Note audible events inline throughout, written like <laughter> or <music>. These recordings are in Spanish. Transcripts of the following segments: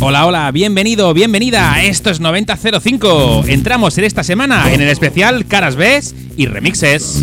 Hola, hola, bienvenido, bienvenida. Esto es 9005. Entramos en esta semana en el especial Caras B y remixes.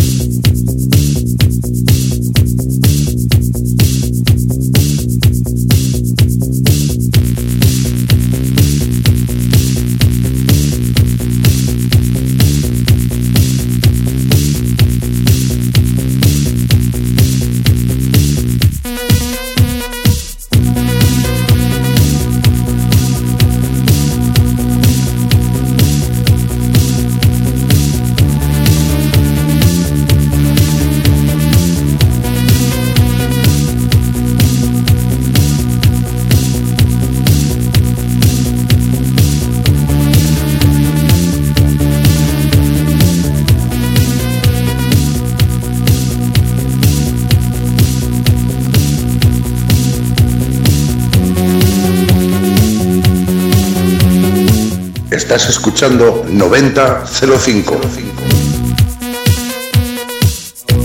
Estás escuchando 9005.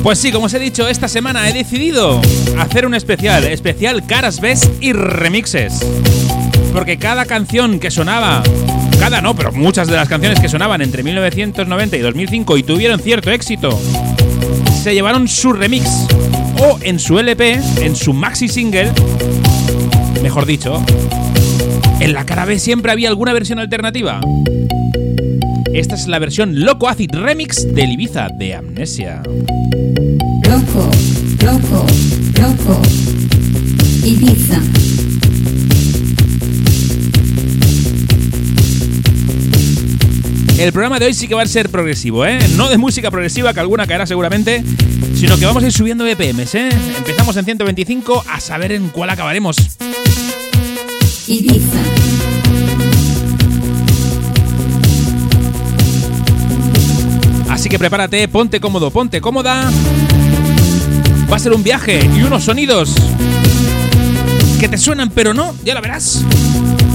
Pues sí, como os he dicho, esta semana he decidido hacer un especial, especial Caras B y remixes. Porque cada canción que sonaba, cada no, pero muchas de las canciones que sonaban entre 1990 y 2005 y tuvieron cierto éxito, se llevaron su remix o en su LP, en su maxi single, mejor dicho, en la cara B siempre había alguna versión alternativa. Esta es la versión Loco Acid Remix del Ibiza de Amnesia. Loco, loco, loco. Ibiza. El programa de hoy sí que va a ser progresivo, ¿eh? No de música progresiva, que alguna caerá seguramente, sino que vamos a ir subiendo BPMs, ¿eh? Empezamos en 125 a saber en cuál acabaremos. Ibiza. Así que prepárate, ponte cómodo, ponte cómoda. Va a ser un viaje y unos sonidos que te suenan, pero no, ya lo verás.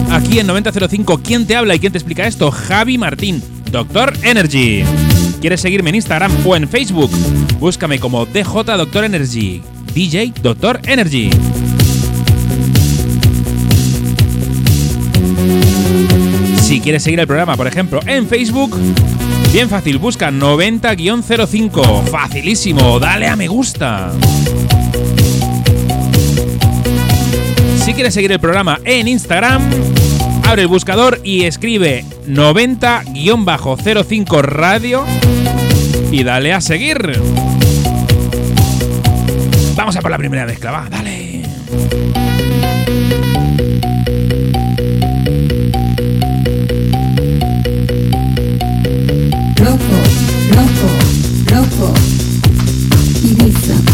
Aquí en 9005, ¿quién te habla y quién te explica esto? Javi Martín, Doctor Energy. ¿Quieres seguirme en Instagram o en Facebook? Búscame como DJ Doctor Energy. DJ Doctor Energy. Si quieres seguir el programa, por ejemplo, en Facebook, bien fácil, busca 90-05. Facilísimo, dale a me gusta. Si quieres seguir el programa en Instagram, abre el buscador y escribe 90-05 radio y dale a seguir. Vamos a por la primera mezcla, va, dale. Loco, loco, loco. Ibiza.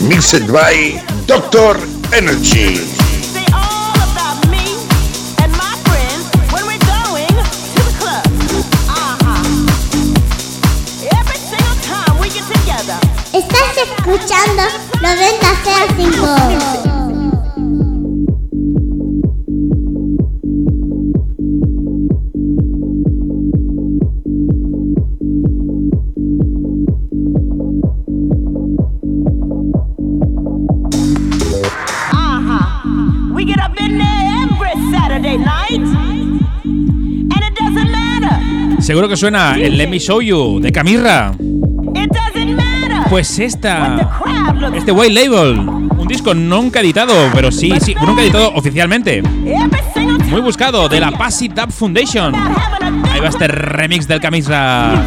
mixed by Doctor Energy. Estás escuchando 90 05. Seguro que suena el Let Me Show You de Camirra. Pues esta. Este White Label. Un disco nunca editado, pero sí, sí, nunca editado oficialmente. Muy buscado, de la Passive Dub Foundation. Ahí va este remix del Camirra. <laughs>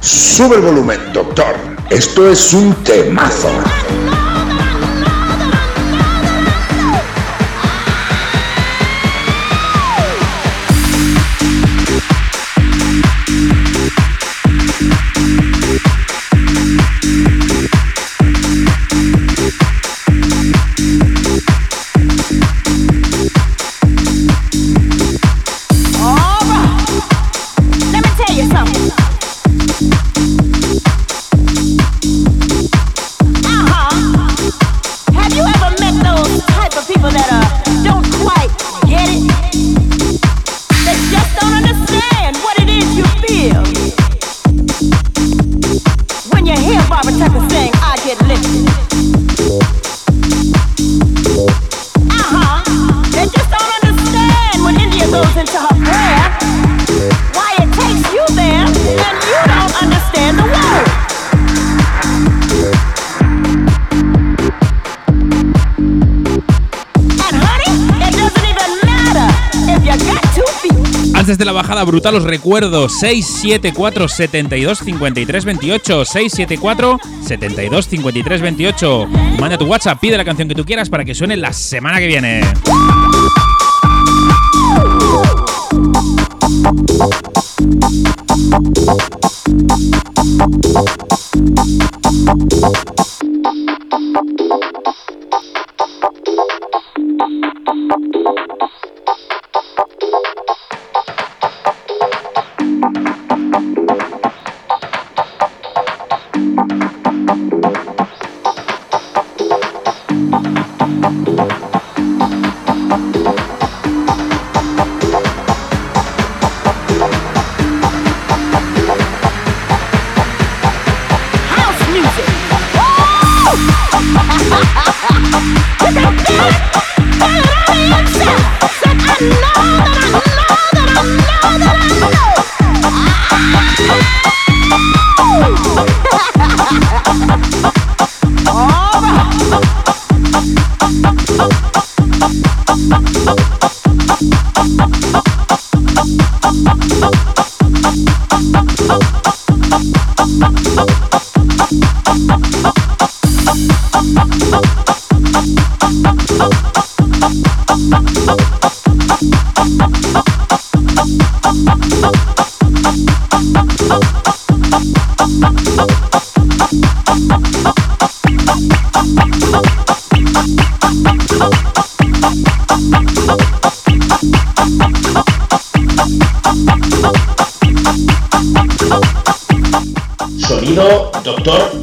Sube el volumen, doctor. Esto es un temazo. Brutal os recuerdo 674 72 53 28 674 72 53 28 Manda tu WhatsApp, pide la canción que tú quieras para que suene la semana que viene.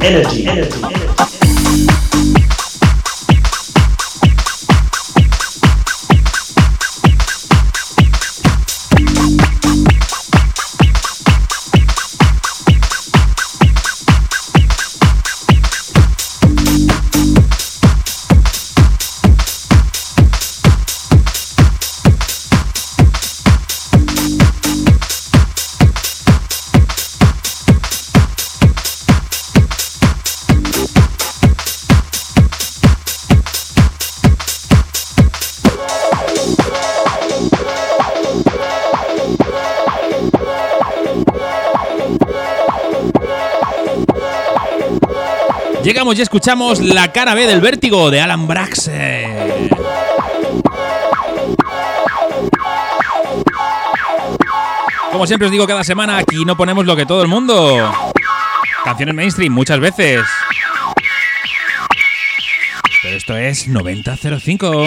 Energy. Energy. Escuchamos la cara B del vértigo de Alan Braxe. Como siempre os digo cada semana, aquí no ponemos lo que todo el mundo. Canciones mainstream muchas veces. Pero esto es 9005.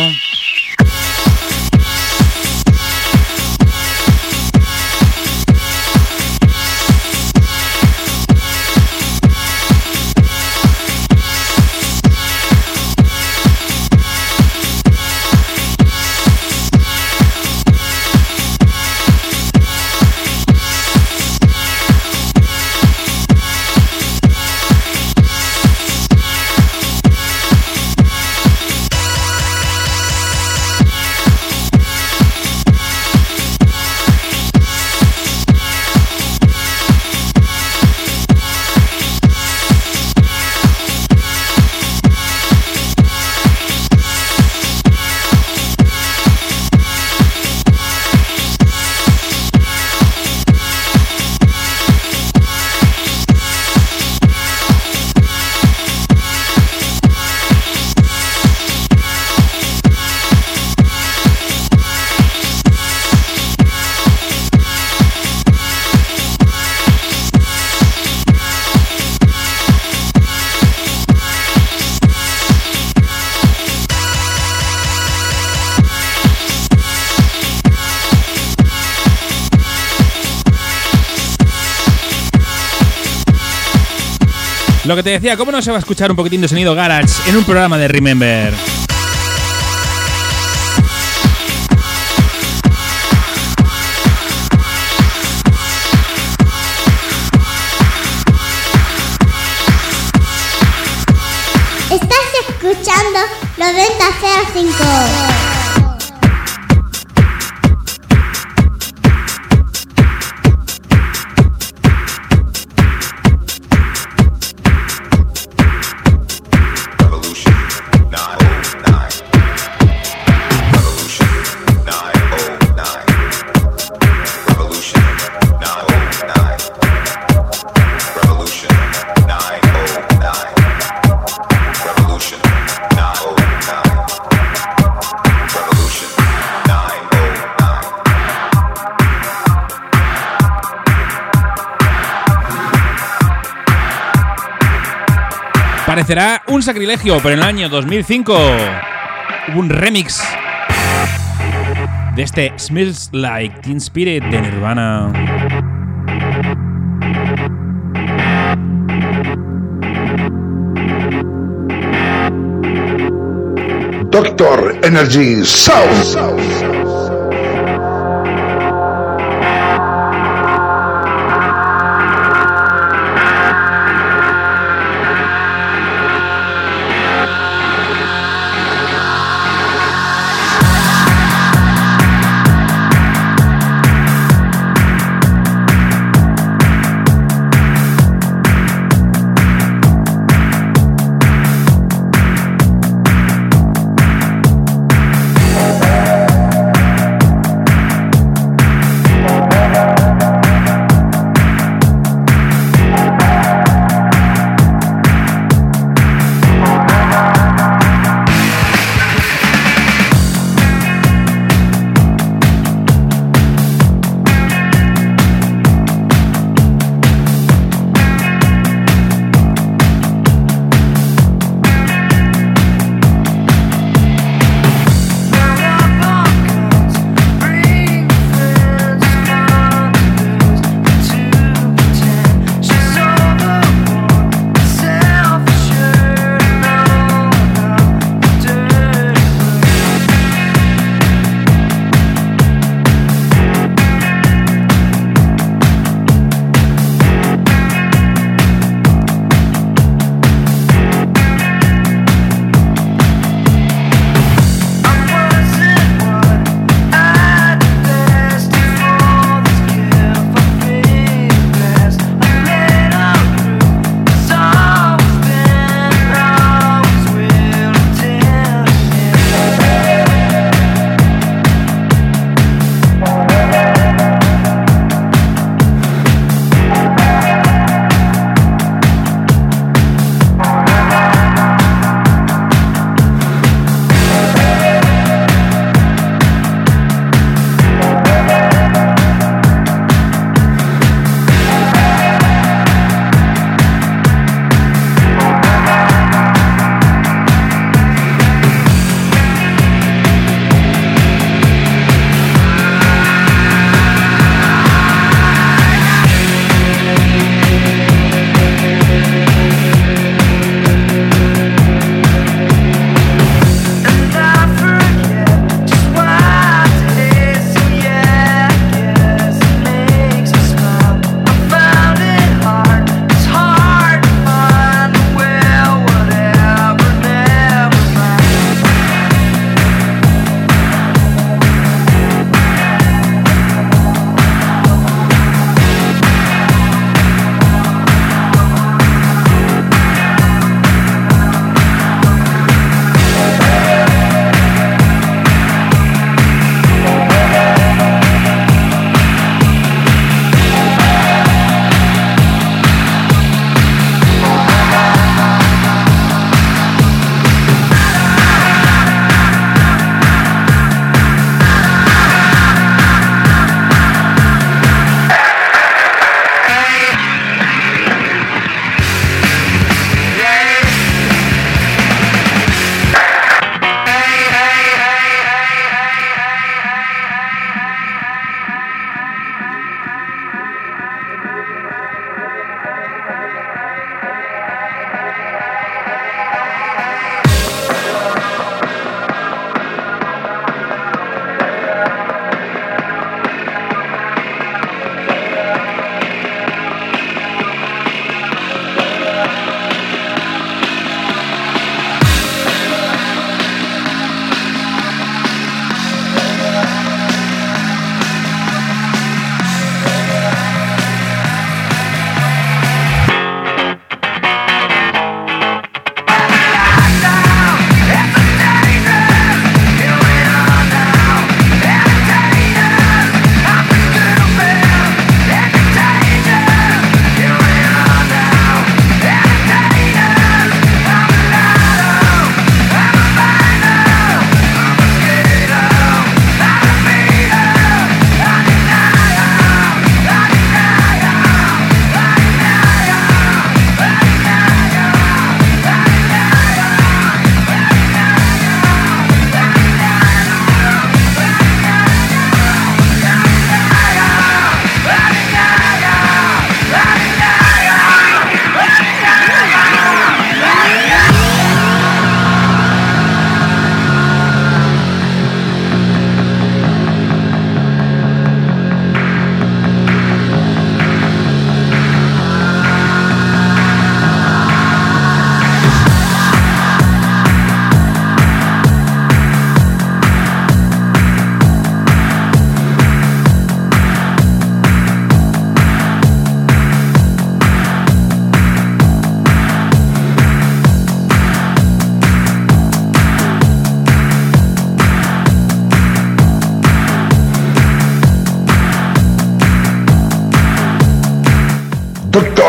Lo que te decía, ¿cómo no se va a escuchar un poquitín de sonido garage en un programa de Remember? Parecerá un sacrilegio, pero en el año 2005 hubo un remix de este Smells Like Teen Spirit de Nirvana. Doctor Energy South.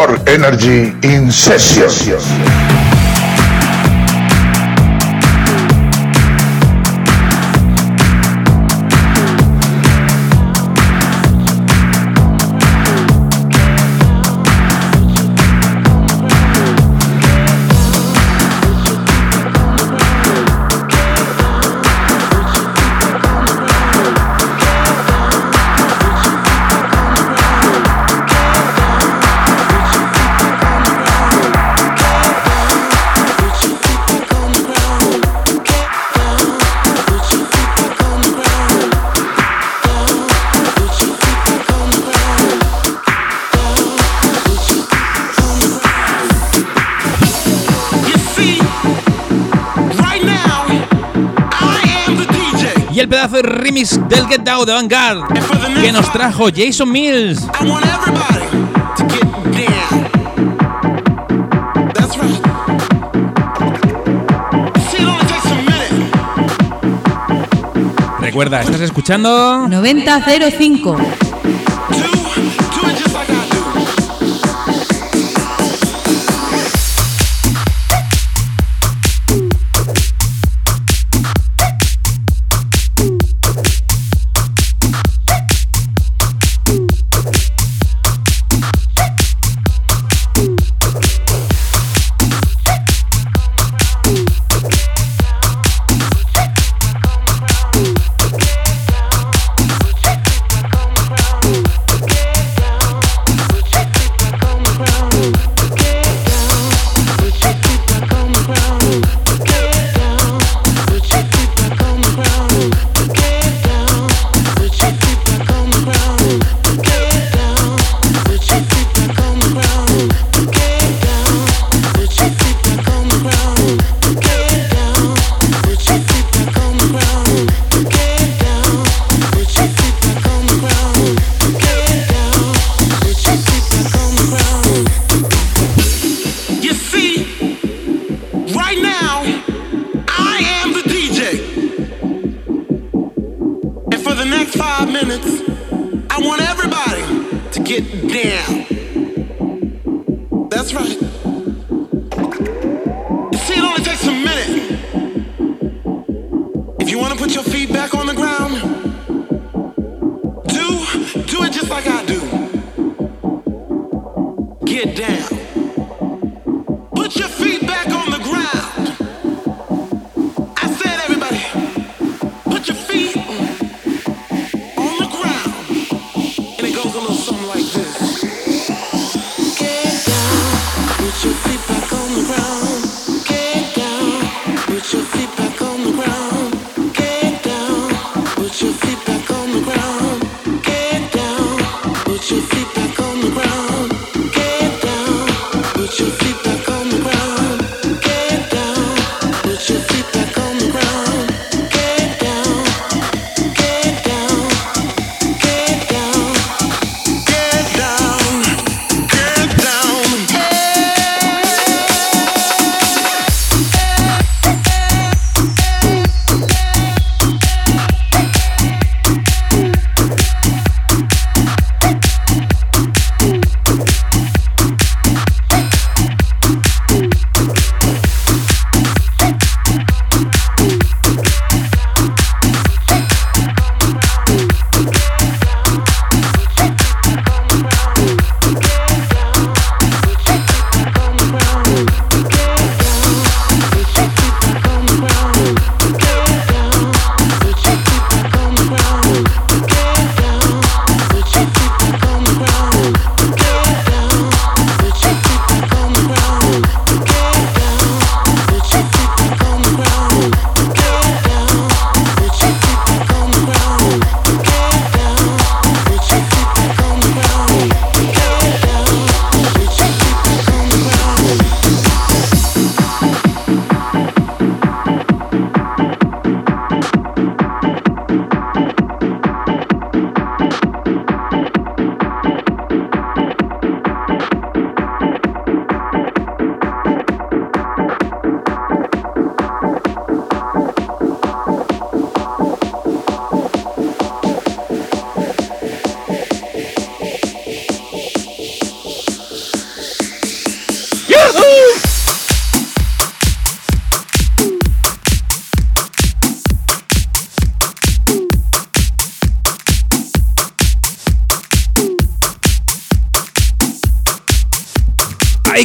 Energy incession. pedazo de remix del Get Down de Vanguard que nos trajo Jason Mills. Recuerda, estás escuchando 9005.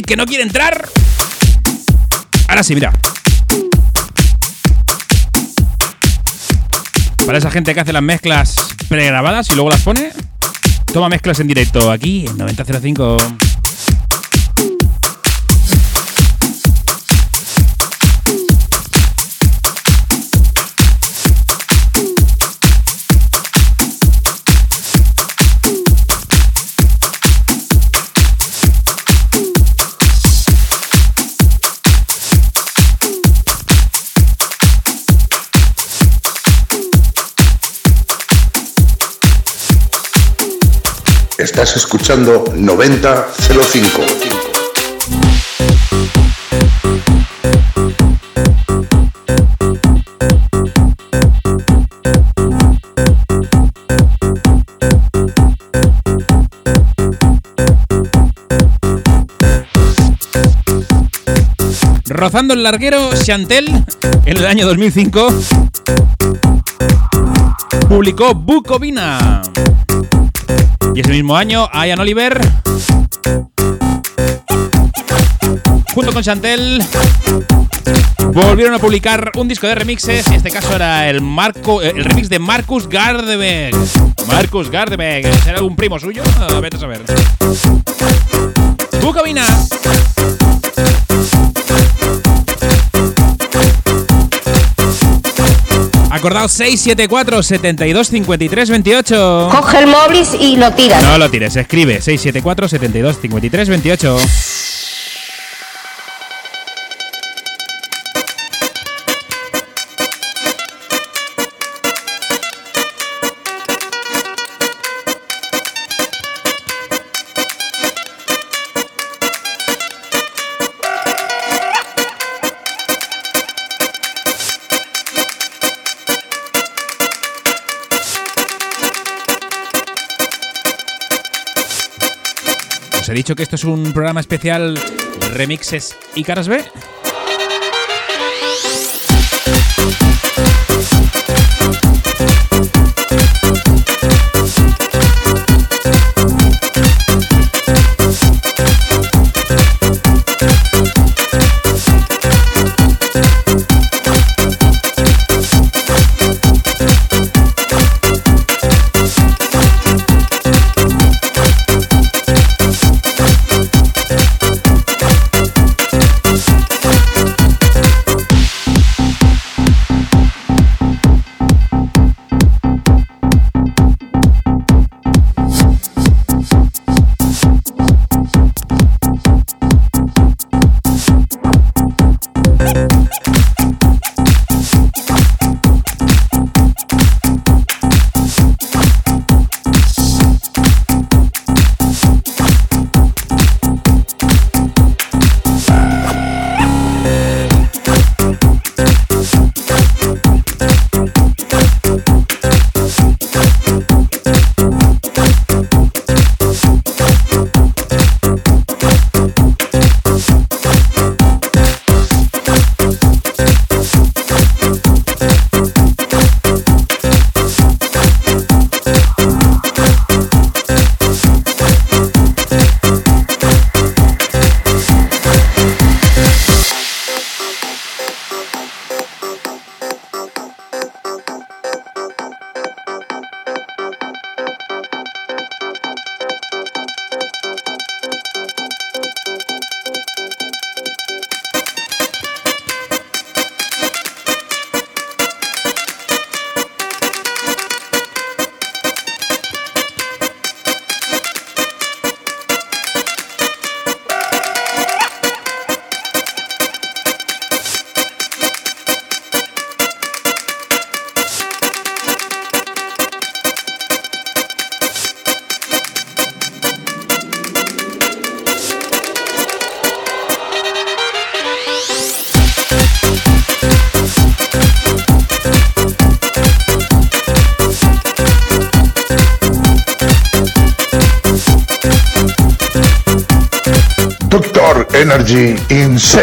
Que no quiere entrar. Ahora sí, mira. Para esa gente que hace las mezclas pregrabadas y luego las pone, toma mezclas en directo aquí en 9005. Estás escuchando 9005. Rozando el larguero, Chantel, en el año 2005, publicó Bucovina. Y ese mismo año, Ian Oliver, junto con Chantel, volvieron a publicar un disco de remixes. En este caso era el, Marco, eh, el remix de Marcus Gardebeg. Marcus Gardebeg, ¿será algún primo suyo? Ver, a saber. Bucovina. Acordaos 674 72 53 28. Coge el móvil y lo tiras. No lo tires, escribe 674 72 53 28. Dicho que esto es un programa especial remixes y caras B.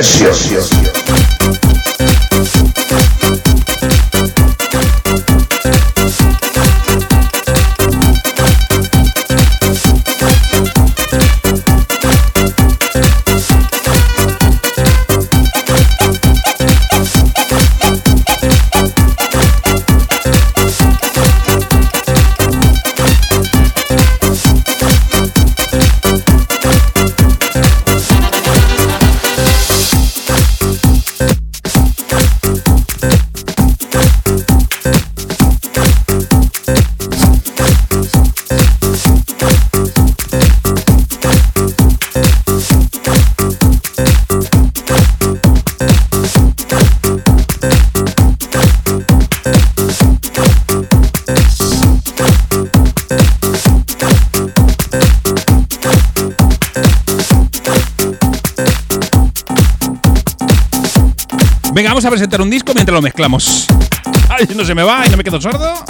in Session. Vamos a presentar un disco mientras lo mezclamos. Ay, no se me va y no me quedo sordo.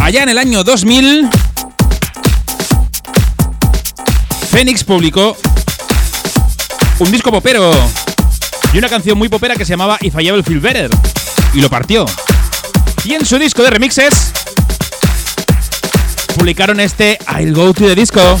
Allá en el año 2000, Phoenix publicó un disco popero y una canción muy popera que se llamaba If I Ever Feel Better. Y lo partió. Y en su disco de remixes publicaron este I'll Go to the Disco.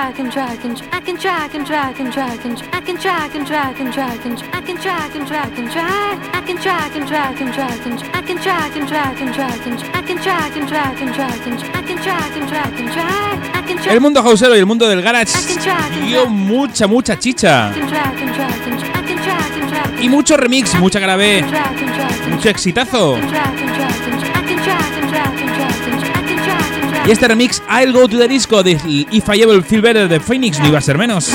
drag and drag and I can drag and drag and drag and I can drag and drag and drag and I can drag and drag and drag I can drag and drag and drag and I can drag and drag and drag and I can drag and drag and drag and I can drag and drag and drag I can drag El mundo hausero y el mundo del garage dio mucha, mucha chicha. Y mucho remix, mucha and mucho exitazo. Este remix, I'll Go to the Disco de If I Ever Feel Better de Phoenix, no iba a ser menos.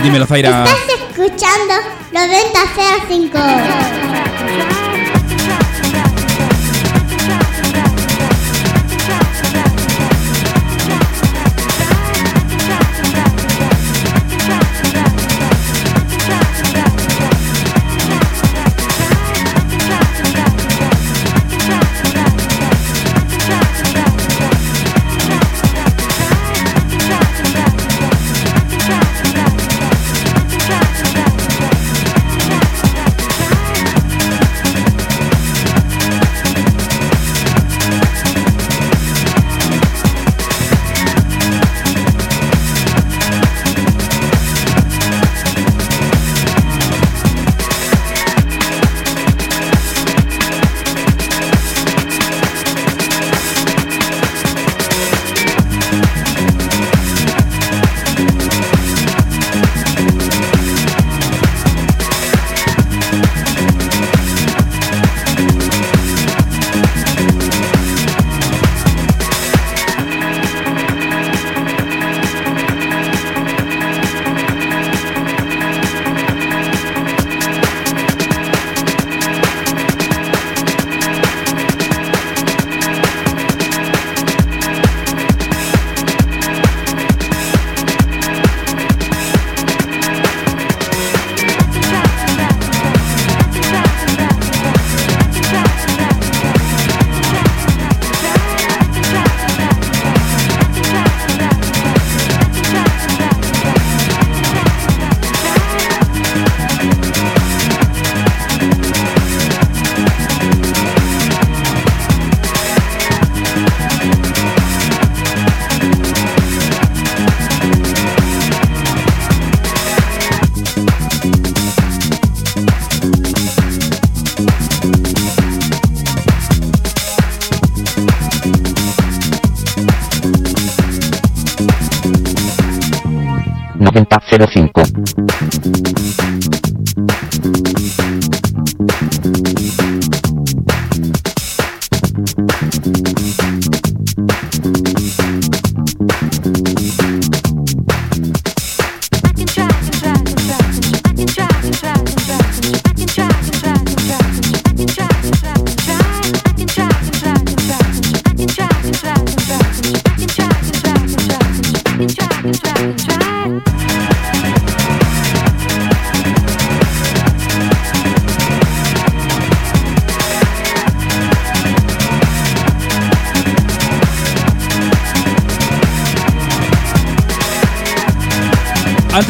Dímelo, Zaira. Estás escuchando 9005.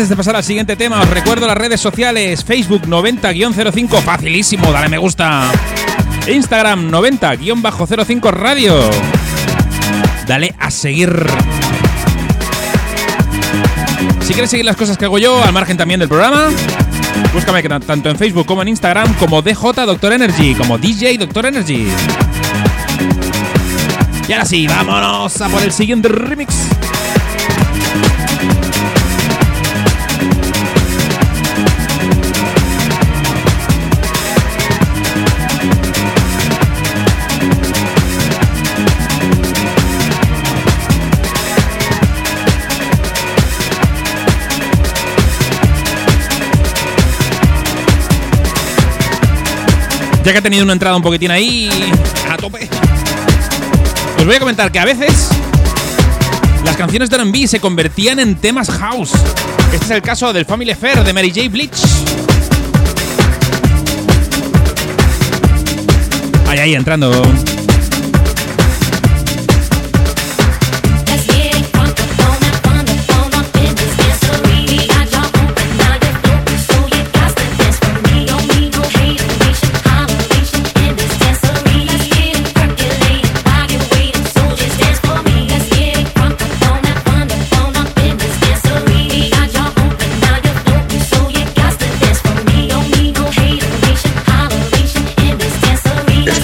antes de pasar al siguiente tema, os recuerdo las redes sociales: Facebook 90-05, facilísimo, dale me gusta. Instagram 90-05 Radio. Dale a seguir. Si quieres seguir las cosas que hago yo, al margen también del programa, búscame tanto en Facebook como en Instagram como DJ Doctor Energy, como DJ Doctor Energy. Y ahora sí, vámonos a por el siguiente remix. ya que ha tenido una entrada un poquitín ahí a tope, os voy a comentar que a veces las canciones de R&B se convertían en temas house. Este es el caso del Family Affair de Mary J. Bleach. Ahí, ahí, entrando.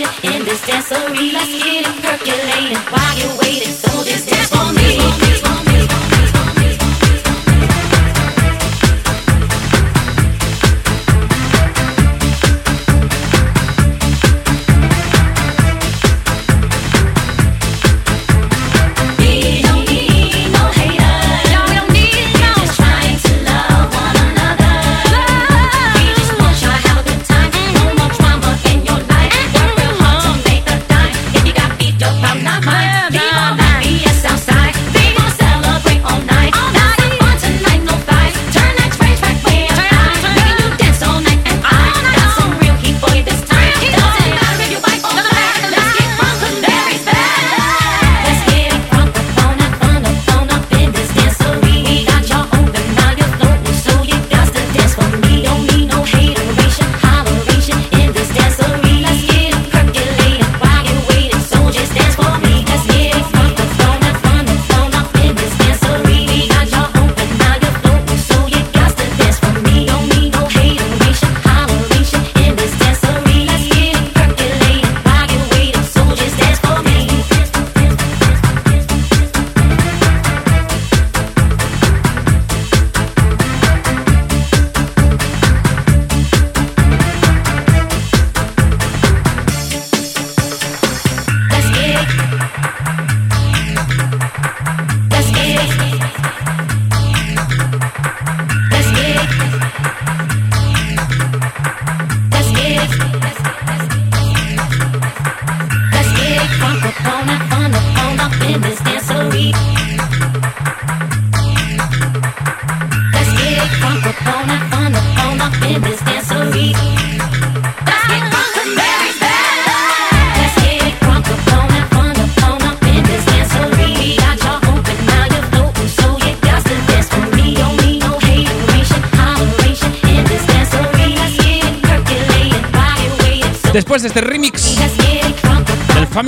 in this dancery. Let's get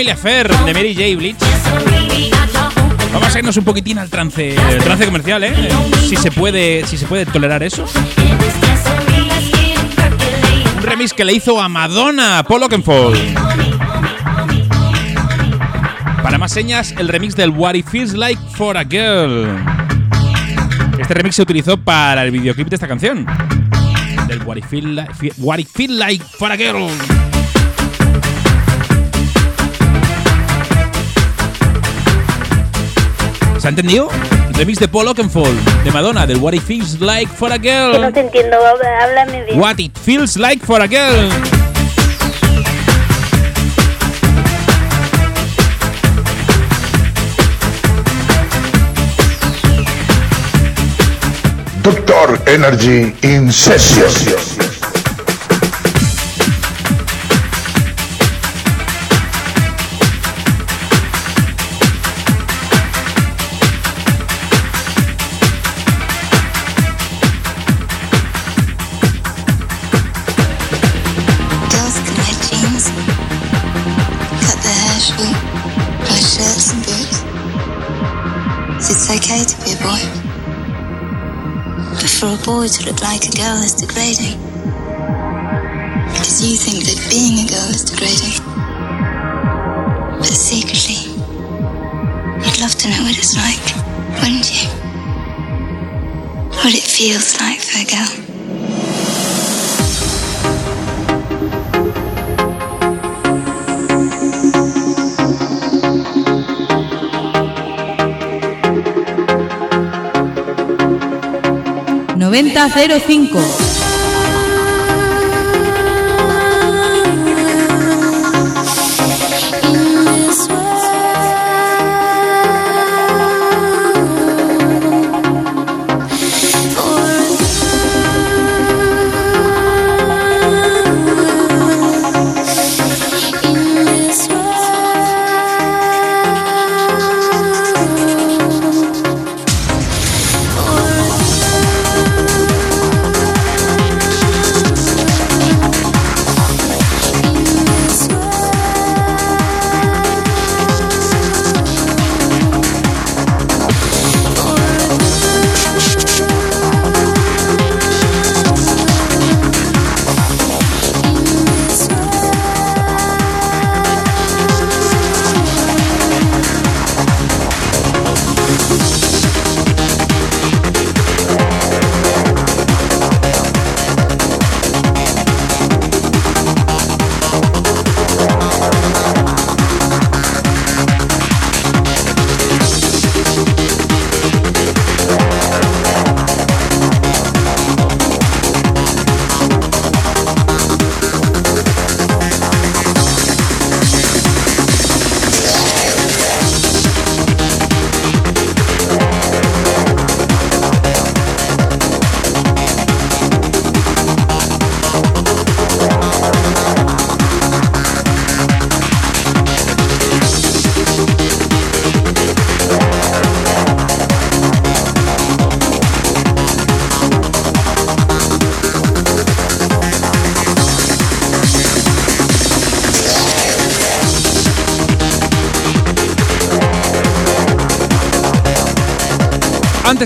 Familia Fer de Mary J. Bleach. Vamos a irnos un poquitín al trance, el trance comercial, ¿eh? Si se puede, si se puede tolerar eso. Un remix que le hizo a Madonna, Paul Oakenfold. Para más señas, el remix del What It Feels Like for a Girl. Este remix se utilizó para el videoclip de esta canción. Del What It What It Feels Like for a Girl. ¿Se ha entendido? Remix de Paul Oakenfold, de Madonna, del What It Feels Like for a Que no Girl. te entiendo, háblame bien. What It Feels Like for a Girl. Doctor Energy in Session. To look like a girl is degrading. Because you think that being a girl is degrading. But secretly, you'd love to know what it's like, wouldn't you? What it feels like for a girl. 9005.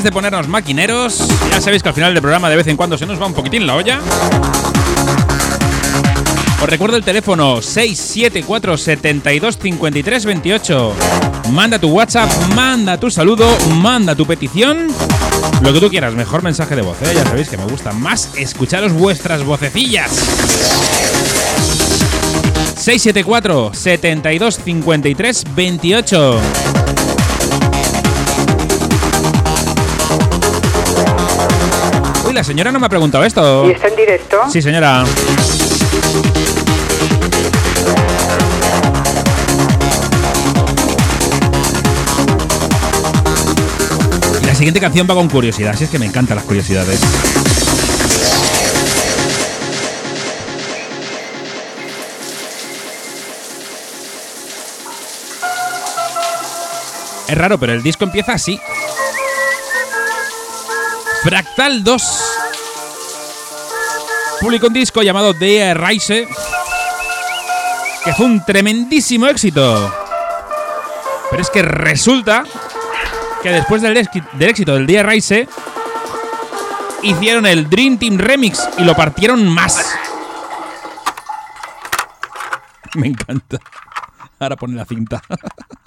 De ponernos maquineros, ya sabéis que al final del programa de vez en cuando se nos va un poquitín la olla. Os recuerdo el teléfono 674 72 53 28. Manda tu WhatsApp, manda tu saludo, manda tu petición. Lo que tú quieras, mejor mensaje de voz, ¿eh? ya sabéis que me gusta más escucharos vuestras vocecillas. 674 72 53 28. La señora no me ha preguntado esto. ¿Y está en directo? Sí, señora. Y la siguiente canción va con curiosidad, si es que me encantan las curiosidades. Es raro, pero el disco empieza así. Fractal 2 publicó un disco llamado The Rise que fue un tremendísimo éxito. Pero es que resulta que después del, éxito del día Rise hicieron el Dream Team Remix y lo partieron más. <laughs> Me encanta. Ahora pone la cinta. <laughs>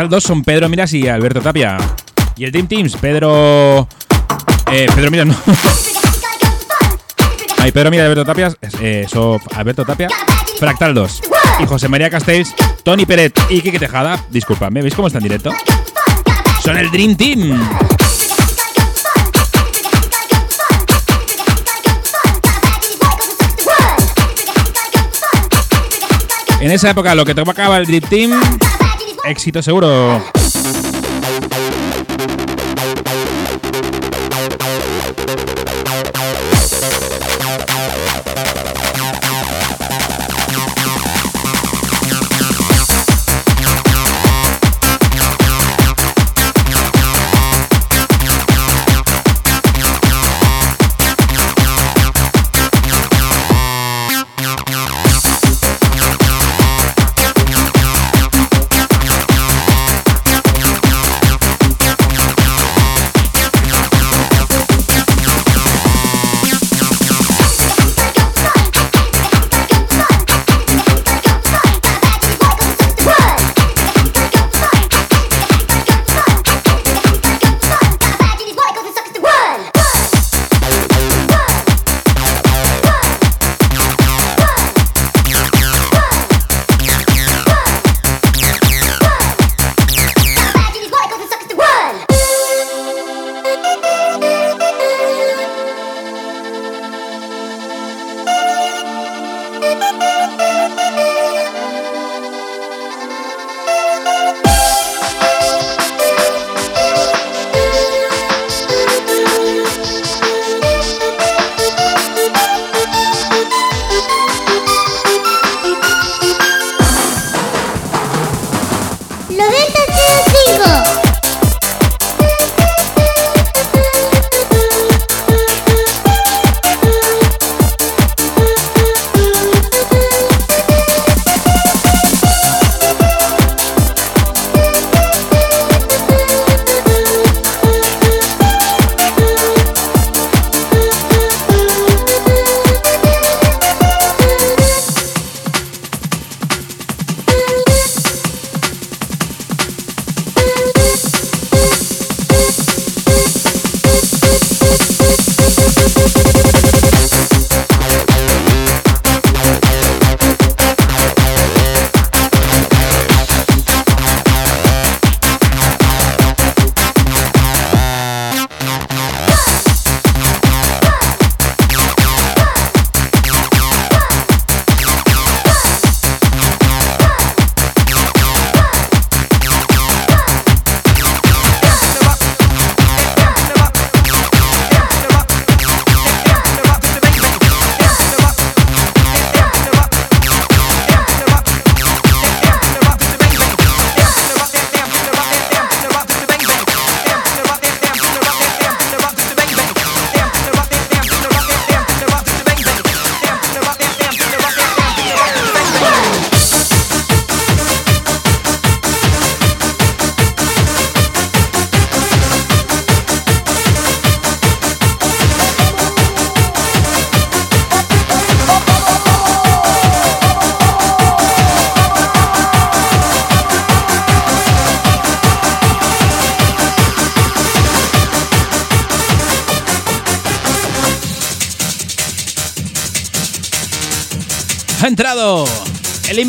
Fractal 2 son Pedro Miras y Alberto Tapia. Y el Dream Teams, Pedro. Eh, Pedro Miras no. <laughs> Ay, Pedro Miras y Alberto Tapia. Eh, Alberto Tapia. Fractal 2. Y José María Castells, Tony Peret y Kike Tejada. Disculpadme, ¿veis cómo está en directo? Son el Dream Team. En esa época lo que tocaba el Dream Team, éxito seguro.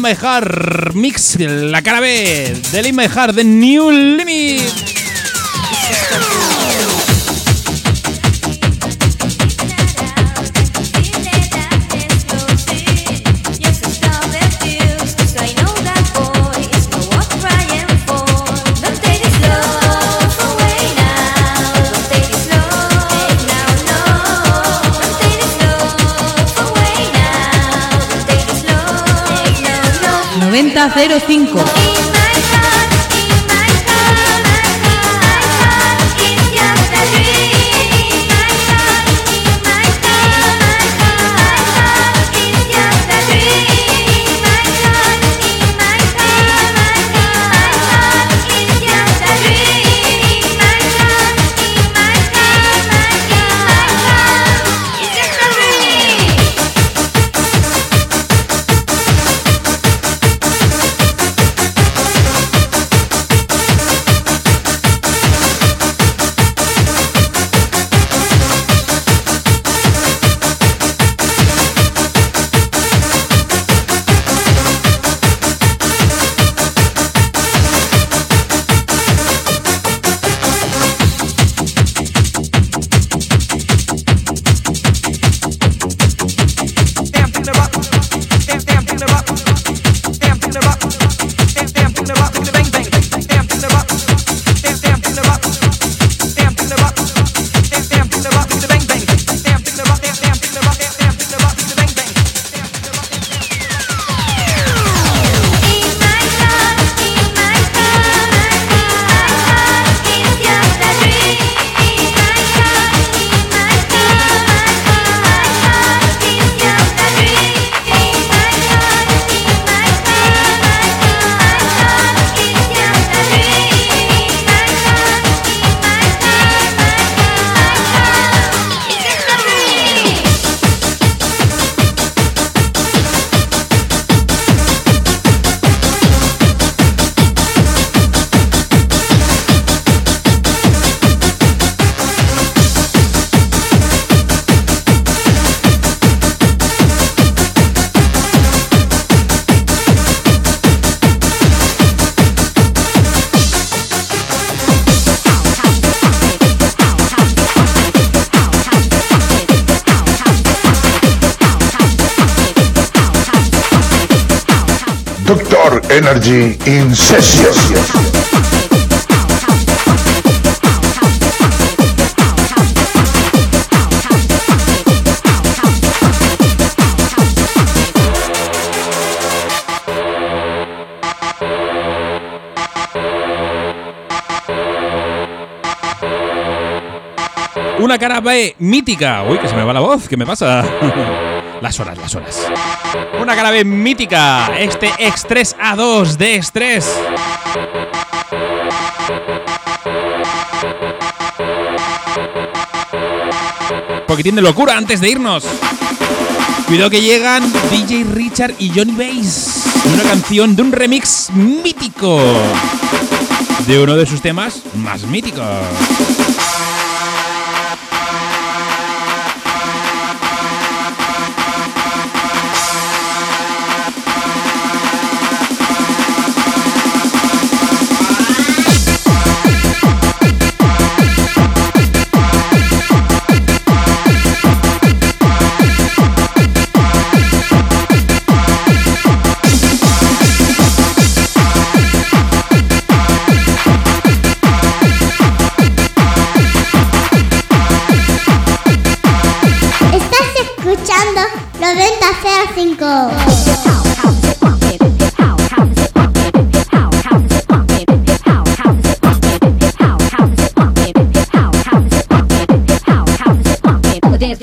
In My Heart Mix, la cara B del In My Heart de New Limit. 9005. Doctor Energy in session. Una cara B mítica. Uy, que se me va la voz. ¿Qué me pasa? <laughs> Las horas, las horas. Una B mítica. Este X3 A2 de Estrés. Poquitín de locura antes de irnos. Cuidado que llegan DJ Richard y Johnny Bass. Una canción de un remix mítico. De uno de sus temas más míticos.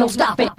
no stopping.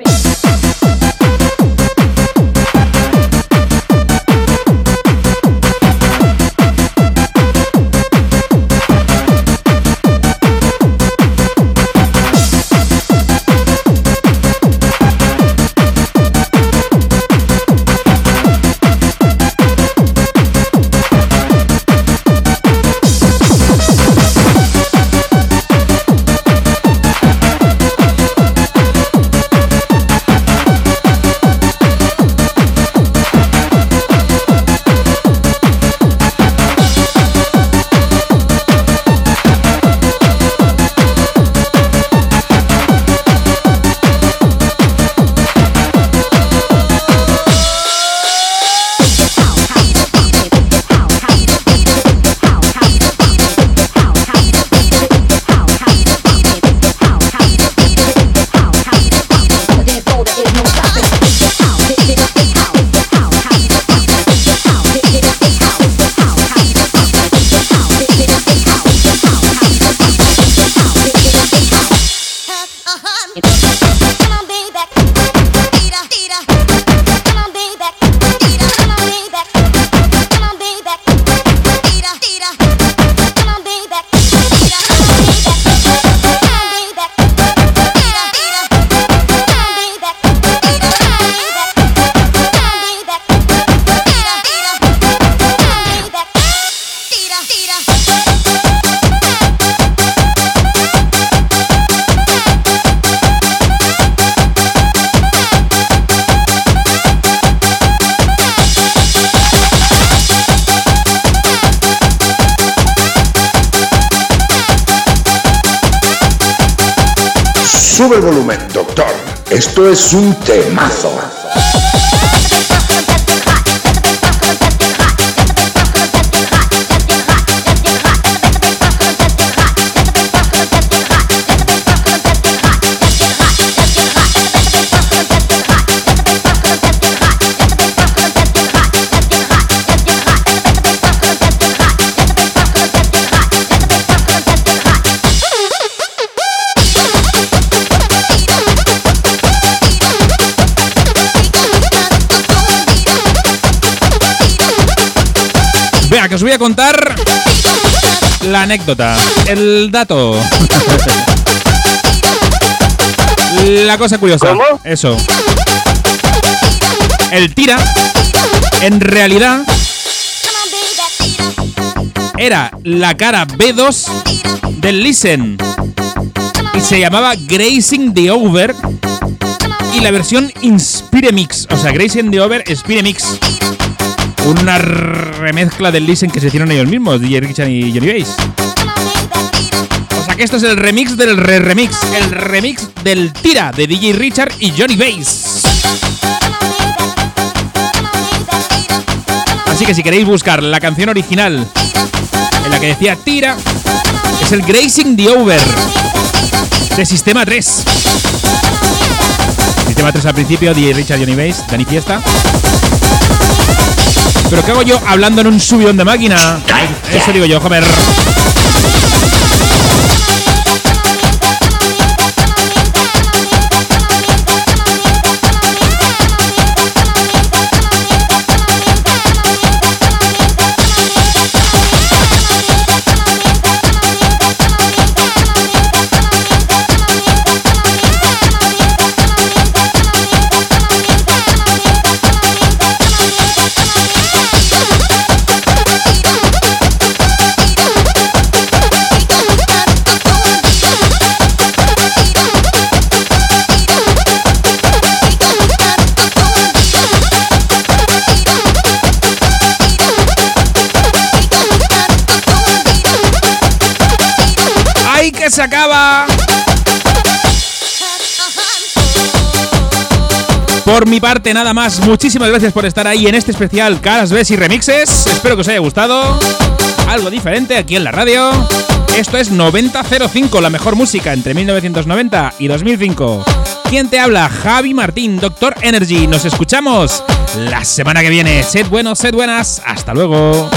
Es un temazo. Que os voy a contar la anécdota, el dato. La cosa curiosa. ¿Cómo? Eso. El tira, en realidad, era la cara B2 del Listen. Y se llamaba Grazing the Over. Y la versión Inspire Mix. O sea, Grazing the Over, Inspire Mix. Una remezcla del Listen que se hicieron ellos mismos, DJ Richard y Johnny Bass. O sea que esto es el remix del re-remix. El remix del tira de DJ Richard y Johnny Bass. Así que si queréis buscar la canción original en la que decía tira, es el Grazing the Over de Sistema 3. Sistema 3 al principio, DJ Richard, Johnny Bass, Dani Fiesta. ¿Pero qué hago yo hablando en un subidón de máquina? Eso digo yo, Homer. Por mi parte, nada más. Muchísimas gracias por estar ahí en este especial Caras, Ves y Remixes. Espero que os haya gustado. Algo diferente aquí en la radio. Esto es 9005, la mejor música entre 1990 y 2005. ¿Quién te habla? Javi Martín, Doctor Energy. Nos escuchamos la semana que viene. Sed buenos, sed buenas. Hasta luego.